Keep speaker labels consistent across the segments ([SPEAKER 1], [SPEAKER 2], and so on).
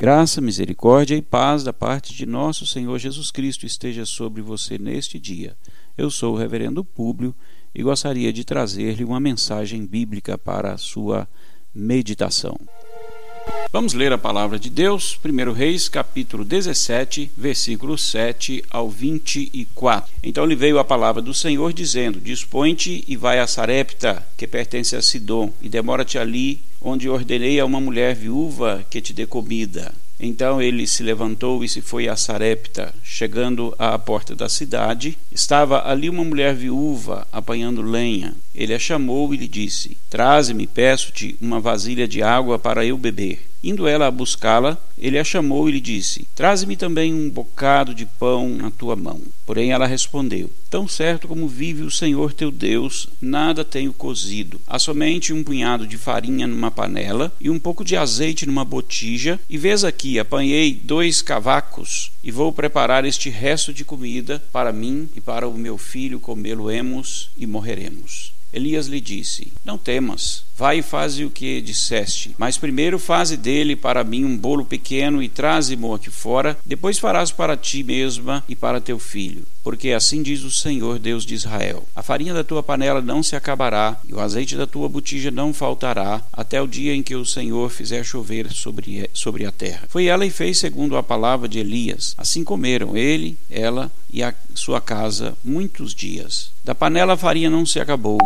[SPEAKER 1] Graça, misericórdia e paz da parte de nosso Senhor Jesus Cristo esteja sobre você neste dia. Eu sou o Reverendo Públio e gostaria de trazer-lhe uma mensagem bíblica para a sua meditação. Vamos ler a palavra de Deus, 1 Reis, capítulo 17, versículo 7 ao 24. Então lhe veio a palavra do Senhor, dizendo: Dispõe-te e vai a Sarepta, que pertence a Sidom, e demora-te ali, onde ordenei a uma mulher viúva que te dê comida. Então ele se levantou e se foi a Sarepta. Chegando à porta da cidade, estava ali uma mulher viúva apanhando lenha. Ele a chamou e lhe disse: Traze-me, peço-te, uma vasilha de água para eu beber. Indo ela a buscá-la, ele a chamou e lhe disse: Traze-me também um bocado de pão na tua mão. Porém ela respondeu: Tão certo como vive o Senhor teu Deus, nada tenho cozido. Há somente um punhado de farinha numa panela e um pouco de azeite numa botija. E vês aqui, apanhei dois cavacos e vou preparar este resto de comida para mim e para o meu filho comê-lo-emos e morreremos. Elias lhe disse: Não temas, vai e faze o que disseste, mas primeiro faze dele para mim um bolo pequeno e traze-mo aqui fora, depois farás para ti mesma e para teu filho. Porque assim diz o Senhor Deus de Israel: A farinha da tua panela não se acabará, e o azeite da tua botija não faltará, até o dia em que o Senhor fizer chover sobre, sobre a terra. Foi ela e fez segundo a palavra de Elias. Assim comeram ele, ela e a sua casa muitos dias. Da panela a farinha não se acabou,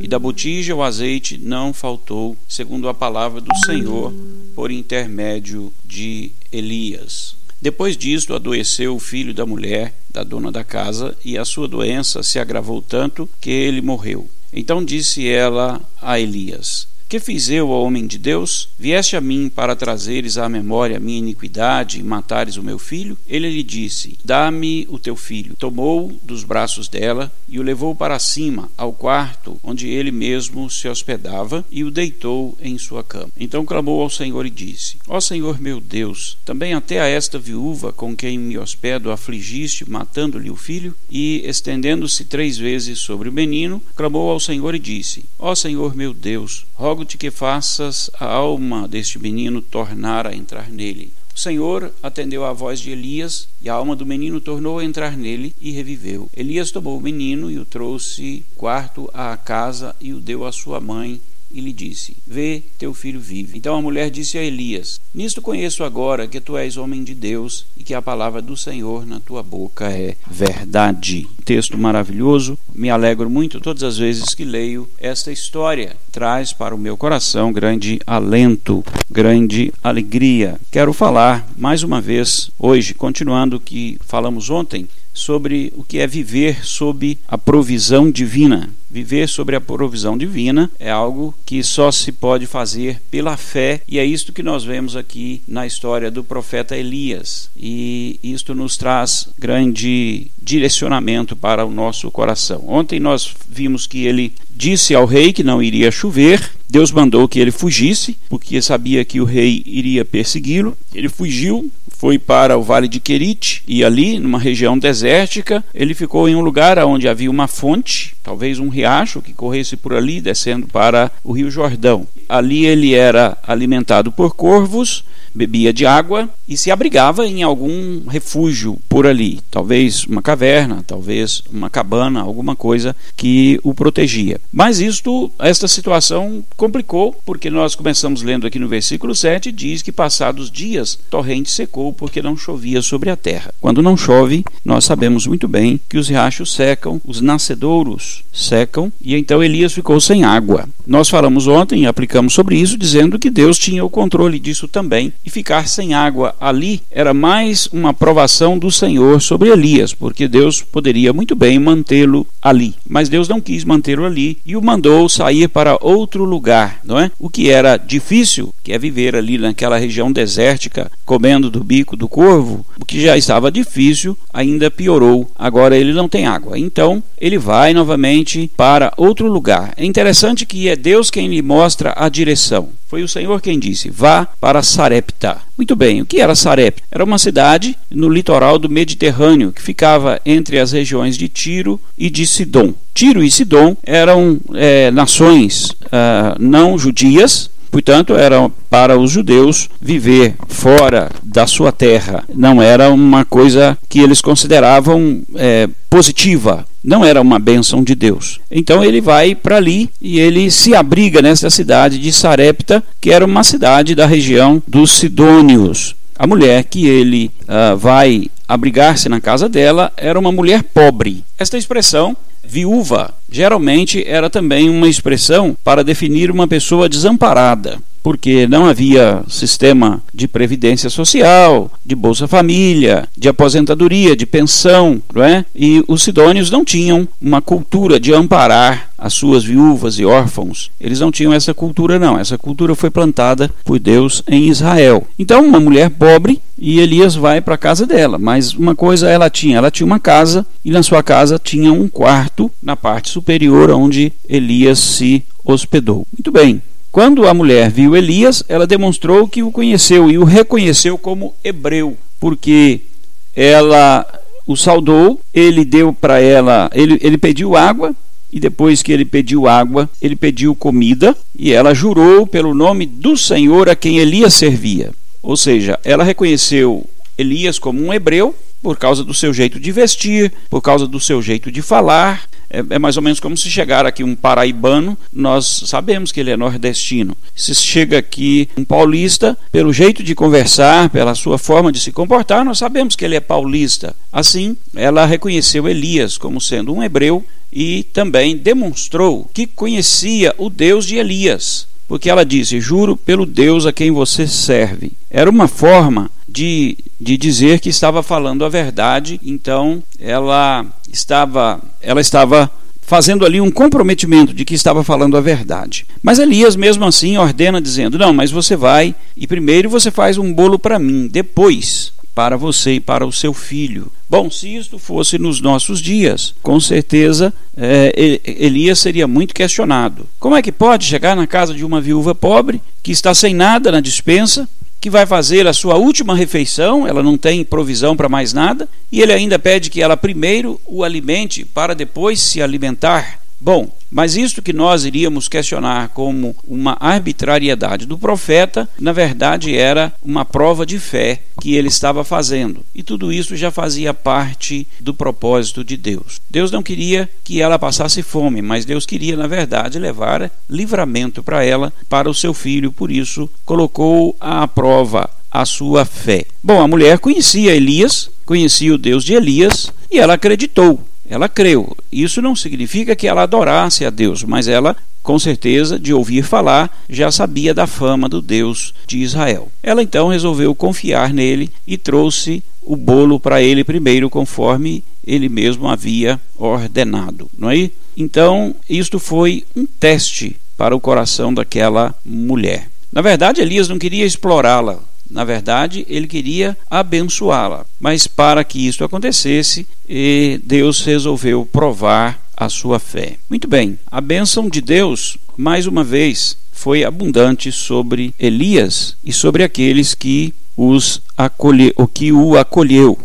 [SPEAKER 1] e da botija o azeite não faltou, segundo a palavra do Senhor, por intermédio de Elias. Depois disto, adoeceu o filho da mulher, da dona da casa, e a sua doença se agravou tanto que ele morreu. Então disse ela a Elias: que fiz eu ao homem de Deus? Vieste a mim para trazeres à memória a minha iniquidade e matares o meu filho? Ele lhe disse: Dá-me o teu filho. Tomou dos braços dela e o levou para cima, ao quarto onde ele mesmo se hospedava, e o deitou em sua cama. Então clamou ao Senhor e disse: Ó Senhor meu Deus, também até a esta viúva com quem me hospedo afligiste, matando-lhe o filho? E, estendendo-se três vezes sobre o menino, clamou ao Senhor e disse: Ó Senhor meu Deus, rogo rogo-te que faças a alma deste menino tornar a entrar nele. O Senhor atendeu à voz de Elias, e a alma do menino tornou a entrar nele e reviveu. Elias tomou o menino e o trouxe quarto à casa e o deu à sua mãe e lhe disse: Vê, teu filho vive. Então a mulher disse a Elias: Nisto conheço agora que tu és homem de Deus e que a palavra do Senhor na tua boca é verdade. Texto maravilhoso, me alegro muito todas as vezes que leio esta história. Traz para o meu coração grande alento, grande alegria. Quero falar mais uma vez hoje, continuando o que falamos ontem, sobre o que é viver sob a provisão divina. Viver sobre a provisão divina é algo que só se pode fazer pela fé, e é isto que nós vemos aqui na história do profeta Elias. E isto nos traz grande direcionamento para o nosso coração. Ontem nós vimos que ele disse ao rei que não iria chover, Deus mandou que ele fugisse, porque sabia que o rei iria persegui-lo. Ele fugiu, foi para o vale de Querite e ali, numa região desértica, ele ficou em um lugar onde havia uma fonte, talvez um riacho que corresse por ali, descendo para o Rio Jordão. Ali ele era alimentado por corvos, bebia de água e se abrigava em algum refúgio por ali, talvez uma caverna, talvez uma cabana, alguma coisa que o protegia. Mas isto, esta situação complicou, porque nós começamos lendo aqui no versículo 7, diz que passados dias, torrente secou porque não chovia sobre a terra. Quando não chove, nós sabemos muito bem que os riachos secam, os nascedouros secam, e então Elias ficou sem água. Nós falamos ontem e aplicamos sobre isso, dizendo que Deus tinha o controle disso também, e ficar sem água ali era mais uma provação do Senhor sobre Elias, porque Deus poderia muito bem mantê-lo ali, mas Deus não quis mantê-lo ali e o mandou sair para outro lugar, não é? O que era difícil, que é viver ali naquela região desértica, comendo do do corvo, o que já estava difícil, ainda piorou. Agora ele não tem água. Então, ele vai novamente para outro lugar. É interessante que é Deus quem lhe mostra a direção. Foi o Senhor quem disse: Vá para Sarepta. Muito bem, o que era Sarepta? Era uma cidade no litoral do Mediterrâneo que ficava entre as regiões de Tiro e de Sidom. Tiro e Sidom eram é, nações uh, não judias, Portanto, era para os judeus viver fora da sua terra. Não era uma coisa que eles consideravam é, positiva. Não era uma bênção de Deus. Então ele vai para ali e ele se abriga nessa cidade de Sarepta, que era uma cidade da região dos Sidônios. A mulher que ele uh, vai abrigar-se na casa dela era uma mulher pobre. Esta expressão Viúva geralmente era também uma expressão para definir uma pessoa desamparada, porque não havia sistema de previdência social, de Bolsa Família, de aposentadoria, de pensão, não é? E os sidônios não tinham uma cultura de amparar as suas viúvas e órfãos. Eles não tinham essa cultura, não. Essa cultura foi plantada por Deus em Israel. Então, uma mulher pobre e Elias vai para a casa dela. Mas uma coisa ela tinha: ela tinha uma casa e na sua casa tinha um quarto na parte superior onde Elias se hospedou. Muito bem. Quando a mulher viu Elias, ela demonstrou que o conheceu e o reconheceu como hebreu, porque ela o saudou, ele deu para ela, ele, ele pediu água, e depois que ele pediu água, ele pediu comida, e ela jurou pelo nome do Senhor a quem Elias servia. Ou seja, ela reconheceu Elias como um hebreu por causa do seu jeito de vestir, por causa do seu jeito de falar, é, é, mais ou menos como se chegar aqui um paraibano, nós sabemos que ele é nordestino. Se chega aqui um paulista, pelo jeito de conversar, pela sua forma de se comportar, nós sabemos que ele é paulista. Assim, ela reconheceu Elias como sendo um hebreu e também demonstrou que conhecia o Deus de Elias. Porque ela disse: Juro pelo Deus a quem você serve. Era uma forma de, de dizer que estava falando a verdade, então ela estava, ela estava fazendo ali um comprometimento de que estava falando a verdade. Mas Elias, mesmo assim, ordena dizendo: Não, mas você vai e primeiro você faz um bolo para mim, depois para você e para o seu filho. Bom, se isto fosse nos nossos dias, com certeza é, Elias seria muito questionado. Como é que pode chegar na casa de uma viúva pobre que está sem nada na dispensa que vai fazer a sua última refeição, ela não tem provisão para mais nada, e ele ainda pede que ela primeiro o alimente para depois se alimentar. Bom, mas isto que nós iríamos questionar como uma arbitrariedade do profeta, na verdade era uma prova de fé que ele estava fazendo. E tudo isso já fazia parte do propósito de Deus. Deus não queria que ela passasse fome, mas Deus queria, na verdade, levar livramento para ela, para o seu filho, por isso colocou à prova a sua fé. Bom, a mulher conhecia Elias, conhecia o Deus de Elias e ela acreditou. Ela creu. Isso não significa que ela adorasse a Deus, mas ela, com certeza, de ouvir falar, já sabia da fama do Deus de Israel. Ela então resolveu confiar nele e trouxe o bolo para ele primeiro, conforme ele mesmo havia ordenado, não é? Então, isto foi um teste para o coração daquela mulher. Na verdade, Elias não queria explorá-la, na verdade, ele queria abençoá-la. Mas para que isso acontecesse, Deus resolveu provar a sua fé. Muito bem, a bênção de Deus, mais uma vez, foi abundante sobre Elias e sobre aqueles que os acolhe, o que o acolheu.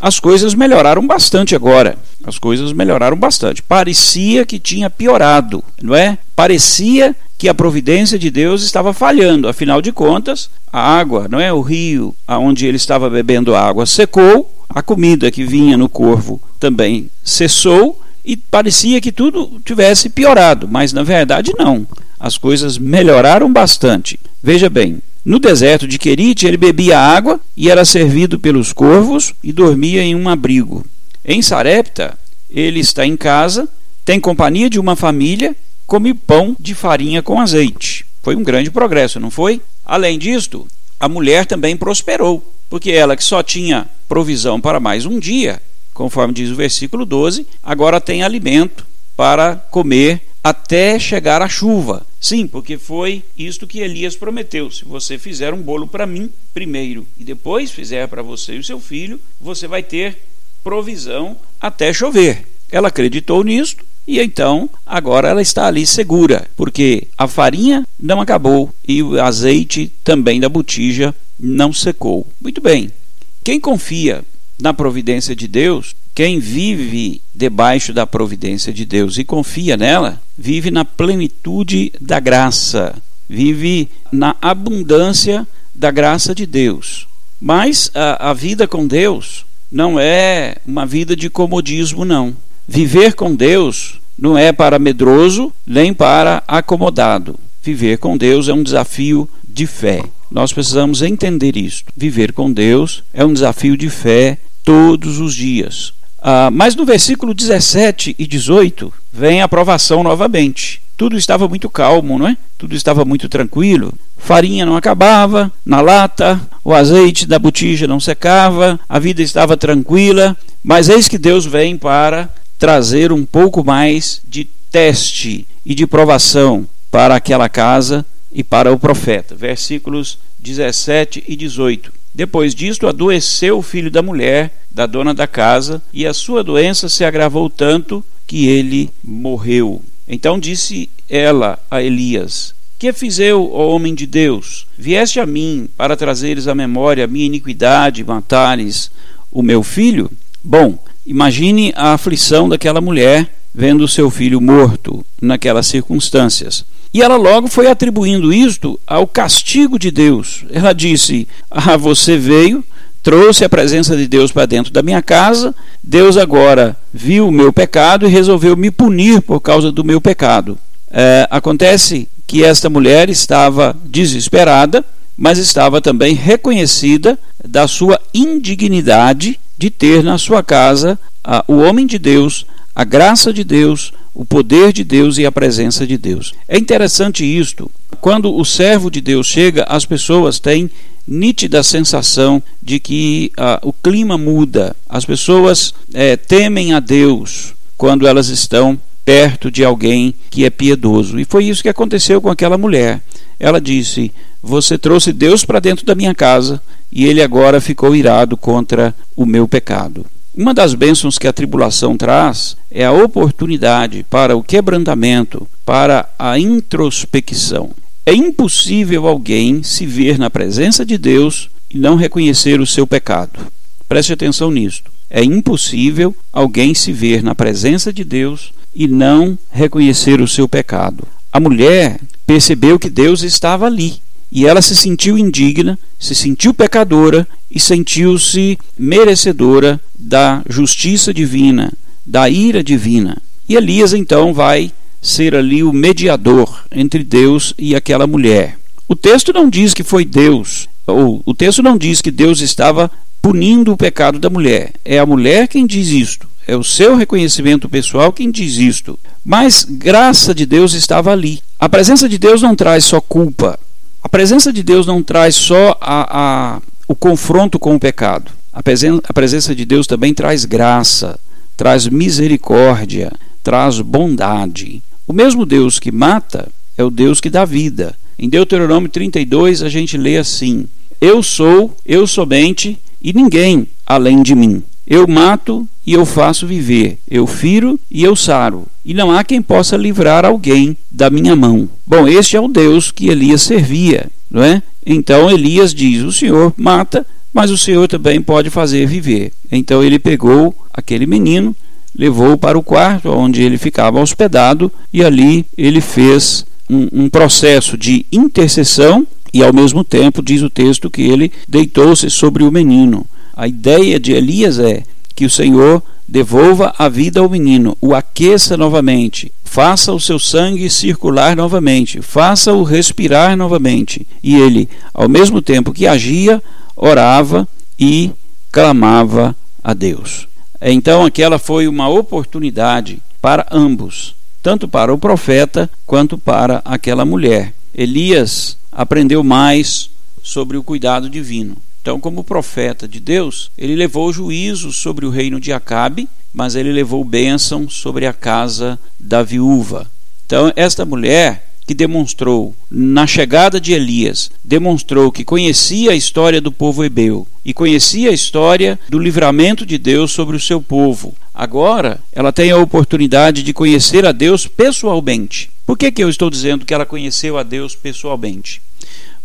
[SPEAKER 1] As coisas melhoraram bastante agora. As coisas melhoraram bastante. Parecia que tinha piorado, não é? Parecia que a providência de Deus estava falhando. Afinal de contas, a água, não é o rio aonde ele estava bebendo água secou, a comida que vinha no corvo também cessou e parecia que tudo tivesse piorado, mas na verdade não. As coisas melhoraram bastante. Veja bem, no deserto de Querite ele bebia água e era servido pelos corvos e dormia em um abrigo. Em Sarepta, ele está em casa, tem companhia de uma família come pão de farinha com azeite. Foi um grande progresso, não foi? Além disto, a mulher também prosperou, porque ela que só tinha provisão para mais um dia, conforme diz o versículo 12, agora tem alimento para comer até chegar a chuva. Sim, porque foi isto que Elias prometeu: se você fizer um bolo para mim primeiro e depois fizer para você e o seu filho, você vai ter provisão até chover. Ela acreditou nisto e então, agora ela está ali segura, porque a farinha não acabou e o azeite também da botija não secou. Muito bem. Quem confia na providência de Deus, quem vive debaixo da providência de Deus e confia nela, vive na plenitude da graça. vive na abundância da graça de Deus. Mas a, a vida com Deus não é uma vida de comodismo, não. Viver com Deus não é para medroso nem para acomodado. Viver com Deus é um desafio de fé. Nós precisamos entender isso. Viver com Deus é um desafio de fé todos os dias. Ah, mas no versículo 17 e 18 vem a aprovação novamente. Tudo estava muito calmo, não é? Tudo estava muito tranquilo. Farinha não acabava na lata, o azeite da botija não secava, a vida estava tranquila. Mas eis que Deus vem para trazer um pouco mais de teste e de provação para aquela casa e para o profeta. Versículos 17 e 18. Depois disto, adoeceu o filho da mulher, da dona da casa, e a sua doença se agravou tanto que ele morreu. Então disse ela a Elias: Que fiz eu, ó homem de Deus? Vieste a mim para trazeres à memória a minha iniquidade e matares o meu filho? Bom, imagine a aflição daquela mulher vendo seu filho morto naquelas circunstâncias. E ela logo foi atribuindo isto ao castigo de Deus. Ela disse: Ah, você veio, trouxe a presença de Deus para dentro da minha casa, Deus agora viu o meu pecado e resolveu me punir por causa do meu pecado. É, acontece que esta mulher estava desesperada, mas estava também reconhecida da sua indignidade de ter na sua casa o homem de Deus, a graça de Deus, o poder de Deus e a presença de Deus. É interessante isto. Quando o servo de Deus chega, as pessoas têm nítida sensação de que o clima muda. As pessoas é, temem a Deus quando elas estão perto de alguém que é piedoso. E foi isso que aconteceu com aquela mulher. Ela disse: Você trouxe Deus para dentro da minha casa e ele agora ficou irado contra o meu pecado. Uma das bênçãos que a tribulação traz é a oportunidade para o quebrantamento, para a introspecção. É impossível alguém se ver na presença de Deus e não reconhecer o seu pecado. Preste atenção nisto. É impossível alguém se ver na presença de Deus e não reconhecer o seu pecado. A mulher percebeu que Deus estava ali e ela se sentiu indigna, se sentiu pecadora e sentiu-se merecedora da justiça divina, da ira divina. E Elias então vai ser ali o mediador entre Deus e aquela mulher. O texto não diz que foi Deus, ou o texto não diz que Deus estava punindo o pecado da mulher. É a mulher quem diz isto. É o seu reconhecimento pessoal quem diz isto. Mas graça de Deus estava ali. A presença de Deus não traz só culpa, a presença de Deus não traz só a, a, o confronto com o pecado. A presença, a presença de Deus também traz graça, traz misericórdia, traz bondade. O mesmo Deus que mata é o Deus que dá vida. Em Deuteronômio 32 a gente lê assim: Eu sou, eu somente e ninguém além de mim. Eu mato e eu faço viver, eu firo e eu saro, e não há quem possa livrar alguém da minha mão. Bom, este é o Deus que Elias servia, não é? Então Elias diz: O Senhor mata, mas o Senhor também pode fazer viver. Então ele pegou aquele menino, levou para o quarto onde ele ficava hospedado, e ali ele fez um, um processo de intercessão, e ao mesmo tempo diz o texto que ele deitou-se sobre o menino. A ideia de Elias é que o Senhor devolva a vida ao menino, o aqueça novamente, faça o seu sangue circular novamente, faça-o respirar novamente. E ele, ao mesmo tempo que agia, orava e clamava a Deus. Então, aquela foi uma oportunidade para ambos, tanto para o profeta quanto para aquela mulher. Elias aprendeu mais sobre o cuidado divino. Então, como profeta de Deus, ele levou juízo sobre o reino de Acabe, mas ele levou bênção sobre a casa da viúva. Então, esta mulher que demonstrou, na chegada de Elias, demonstrou que conhecia a história do povo hebreu e conhecia a história do livramento de Deus sobre o seu povo. Agora, ela tem a oportunidade de conhecer a Deus pessoalmente. Por que, que eu estou dizendo que ela conheceu a Deus pessoalmente?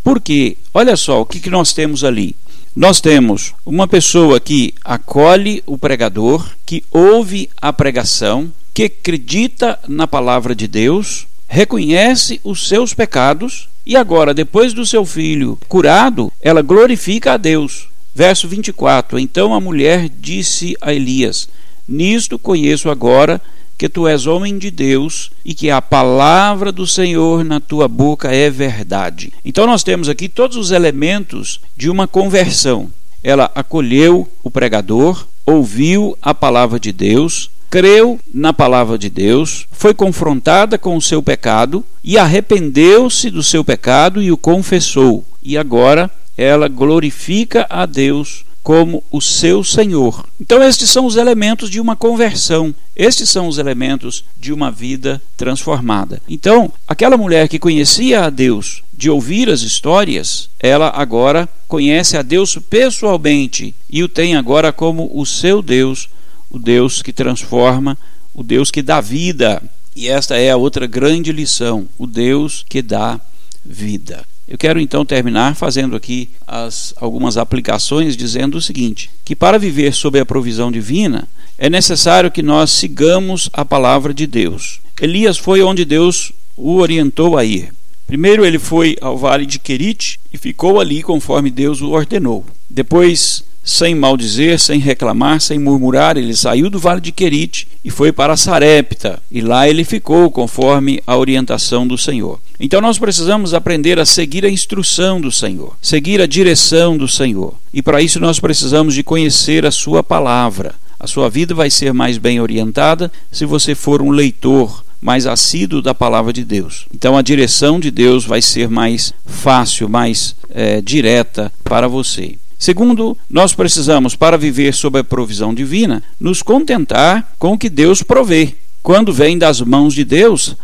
[SPEAKER 1] Porque, olha só o que, que nós temos ali. Nós temos uma pessoa que acolhe o pregador, que ouve a pregação, que acredita na palavra de Deus, reconhece os seus pecados e agora, depois do seu filho curado, ela glorifica a Deus. Verso 24: Então a mulher disse a Elias: Nisto conheço agora que tu és homem de Deus e que a palavra do Senhor na tua boca é verdade. Então nós temos aqui todos os elementos de uma conversão. Ela acolheu o pregador, ouviu a palavra de Deus, creu na palavra de Deus, foi confrontada com o seu pecado e arrependeu-se do seu pecado e o confessou. E agora ela glorifica a Deus como o seu Senhor. Então, estes são os elementos de uma conversão, estes são os elementos de uma vida transformada. Então, aquela mulher que conhecia a Deus de ouvir as histórias, ela agora conhece a Deus pessoalmente e o tem agora como o seu Deus o Deus que transforma, o Deus que dá vida. E esta é a outra grande lição: o Deus que dá vida. Eu quero então terminar fazendo aqui as, algumas aplicações, dizendo o seguinte: que para viver sob a provisão divina é necessário que nós sigamos a palavra de Deus. Elias foi onde Deus o orientou a ir. Primeiro ele foi ao vale de Querite e ficou ali conforme Deus o ordenou. Depois sem maldizer, sem reclamar, sem murmurar, ele saiu do vale de Querite e foi para Sarepta, e lá ele ficou conforme a orientação do Senhor. Então nós precisamos aprender a seguir a instrução do Senhor, seguir a direção do Senhor. E para isso nós precisamos de conhecer a sua palavra. A sua vida vai ser mais bem orientada se você for um leitor mais assíduo da palavra de Deus. Então a direção de Deus vai ser mais fácil, mais é, direta para você. Segundo, nós precisamos, para viver sob a provisão divina, nos contentar com o que Deus provê. Quando vem das mãos de Deus,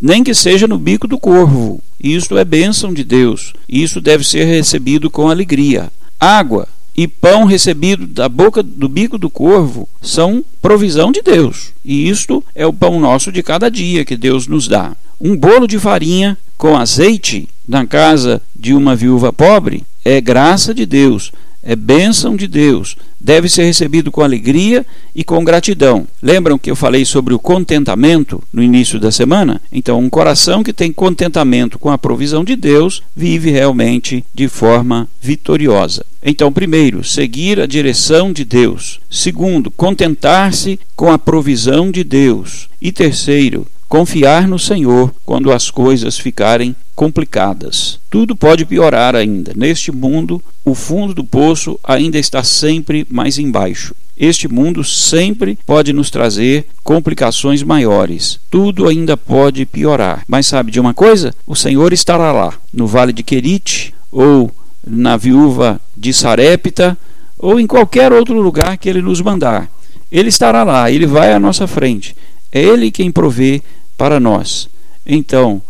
[SPEAKER 1] nem que seja no bico do corvo. Isto é bênção de Deus. Isso deve ser recebido com alegria. Água e pão recebido da boca do bico do corvo são provisão de Deus. E isto é o pão nosso de cada dia que Deus nos dá. Um bolo de farinha com azeite na casa de uma viúva pobre é graça de Deus, é bênção de Deus, deve ser recebido com alegria e com gratidão. Lembram que eu falei sobre o contentamento no início da semana? Então, um coração que tem contentamento com a provisão de Deus vive realmente de forma vitoriosa. Então, primeiro, seguir a direção de Deus. Segundo, contentar-se com a provisão de Deus. E terceiro, confiar no Senhor quando as coisas ficarem complicadas. Tudo pode piorar ainda. Neste mundo, o fundo do poço ainda está sempre mais embaixo. Este mundo sempre pode nos trazer complicações maiores. Tudo ainda pode piorar. Mas sabe de uma coisa? O Senhor estará lá, no vale de Querite, ou na viúva de Sarepta, ou em qualquer outro lugar que Ele nos mandar. Ele estará lá, Ele vai à nossa frente. É Ele quem provê para nós. Então,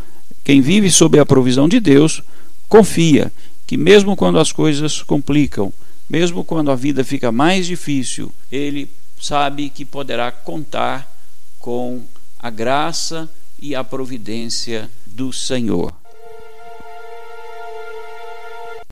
[SPEAKER 1] quem vive sob a provisão de Deus, confia que, mesmo quando as coisas complicam, mesmo quando a vida fica mais difícil, ele sabe que poderá contar com a graça e a providência do Senhor.